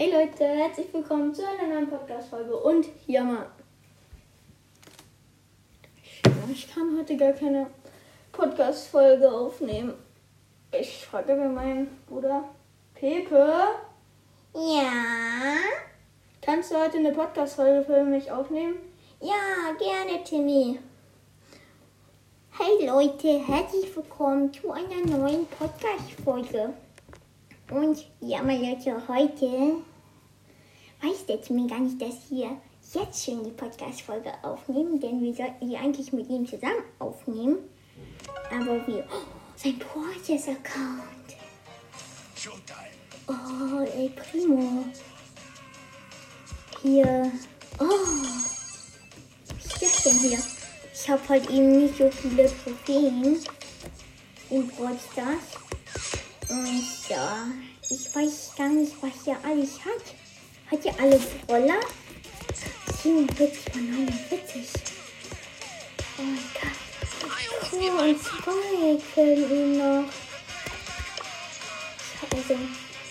Hey Leute, herzlich willkommen zu einer neuen Podcast-Folge und mal. Ich kann heute gar keine Podcast-Folge aufnehmen. Ich frage mir meinen Bruder Pepe. Ja. Kannst du heute eine Podcast-Folge für mich aufnehmen? Ja, gerne, Timmy. Hey Leute, herzlich willkommen zu einer neuen Podcast-Folge. Und ja, meine Leute, heute weiß der Timmy gar nicht, dass wir jetzt schon die Podcast-Folge aufnehmen, denn wir sollten die eigentlich mit ihm zusammen aufnehmen. Aber wir. Oh, sein Portes-Account. Oh, ey, Primo. Hier. Oh. Was ist das denn hier? Ich habe halt eben nicht so viele Trophäen im Brawl Stars. Und ja, ich weiß gar nicht, was er alles hat. Hat er alle Brawler? 47 von 49. Oh mein Gott. Oh, und zwei fehlen ihm noch. Also,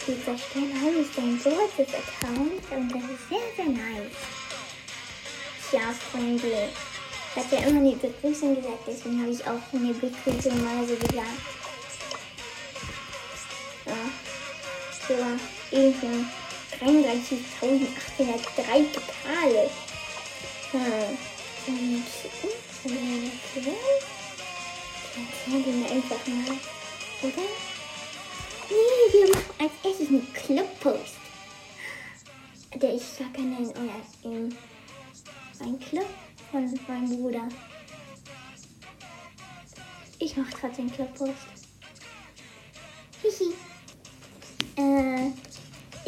dieser Stern habe ich den Brawlers Account und das ist sehr, sehr nice. Ja, Freunde. Ich hatte ja immer eine Begrüßung gesagt, deswegen habe ich auch eine Begrüßung mal so gesagt. Ja. So, irgendwie 33.803 Pokale. Hm. Und, erzählen wir mir einfach mal, oder? Nee, wir machen als erstes einen Clubpost. Der ich gar keinen oder in ein Club von meinem Bruder. Ich mache trotzdem Clubpost. Hihi. Äh,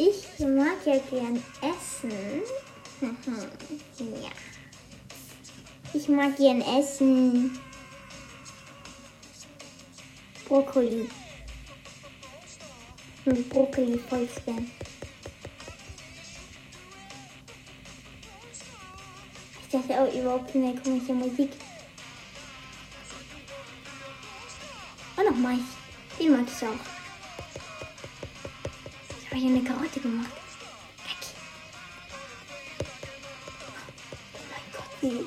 ich mag ja gern essen. ja. Ich mag gern essen. Brokkoli. Mit Brokkoli voll gern. Ich dachte auch überhaupt keine komische Musik. Und noch Mais. Den mag ich auch. Habe hier eine Karotte gemacht. Weg. Oh mein Gott, wie,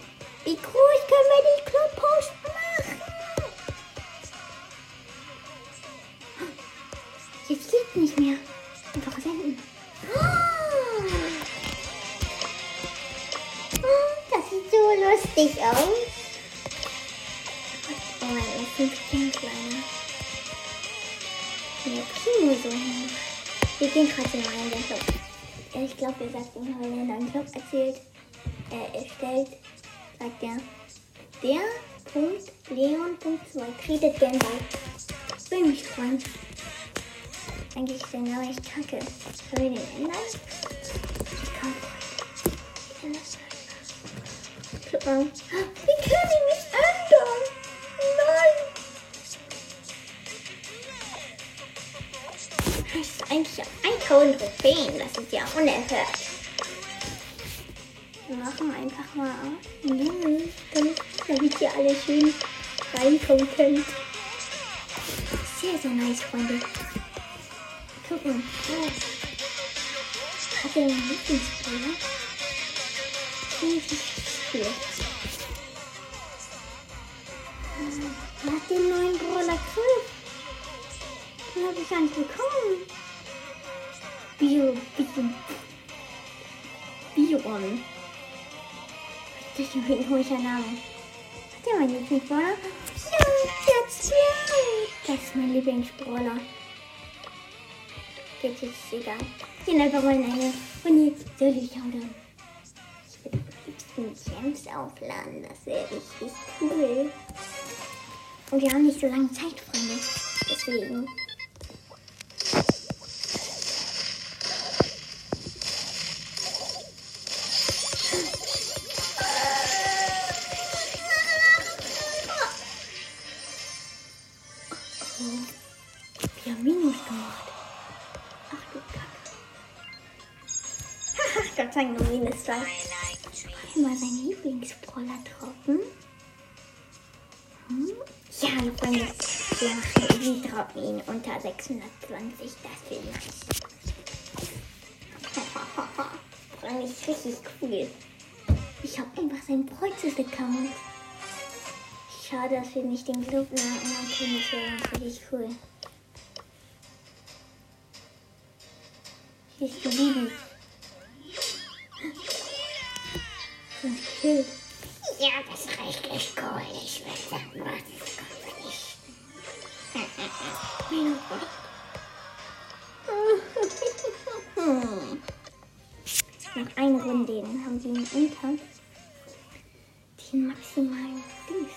wie groß können wir die Clubpost machen? Jetzt geht nicht mehr. Einfach senden. Das sieht so lustig aus. Oh mein Gott, ist ein kleiner. Der Primo so hin. Wir gehen trotzdem in den Club. Ich glaube, er sagt ihm, wenn er dann Club erzählt, äh, erstellt, sagt er, der Punkt Leon.2 tretet gern bei. Will mich freuen. Eigentlich ist der Name echt kacke. Können wir den ändern? Ich kann. Guck mal. 1000 Trophäen. Das ist ja unerhört. Wir machen einfach mal Null, damit, damit ihr alle schön reinkommen könnt. Sehr, sehr nice, Freunde. Gucken. Oh. Hat er einen Lieblingsbrawler? Ziemlich viel. Er hat den neuen Brawler Griff. Den habe ich gar nicht bekommen. Bio, Bio, Bion. Das ist ein komischer Name. Hat der mein Lieblingsbrawler? Ja, jetzt ja. Das ist mein Lieblingsbrawler. Jetzt ist egal. Bin einfach mal in eine Uni. Soll ich oder? Ich will am liebsten Gems aufladen. Das wäre richtig cool. Und wir haben nicht so lange Zeit, Freunde. Deswegen. Dank nur Minus 2. Mal seinen Lieblingsbrawler droppen. Hm? Ja, hallo Freunde. Wir droppen ihn unter 620. Das wäre nice. ist richtig cool. Ich habe einfach sein Prozess-Account. Schade, dass wir nicht den Club nachmachen können. Das wäre richtig cool. Hier ist die Bibi. Noch eine Runde, dann haben sie ihn unter den maximalen Dings.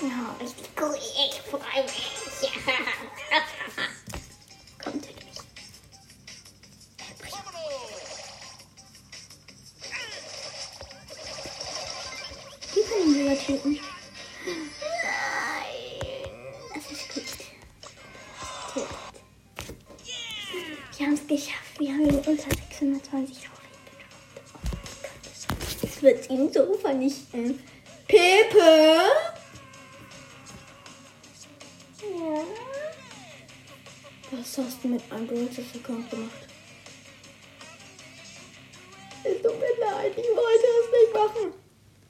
Ja, richtig cool. Ich freue mich. Ja. Kommt er durch. Die können sogar töten. Wird ihn so vernichten. Pepe? Ja. Was hast du mit meinem Brothers-Account gemacht? Es tut mir leid, ich wollte es nicht machen.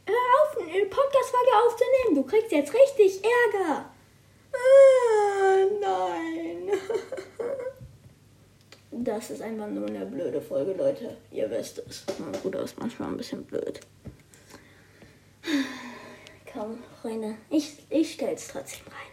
Hör auf, eine Podcast-Folge aufzunehmen. Du kriegst jetzt richtig Ärger. Ah, nein. Das ist einfach nur eine blöde Folge, Leute. Ihr wisst es. Mein Bruder ist manchmal ein bisschen blöd. Komm, Freunde, ich, ich stell's trotzdem rein.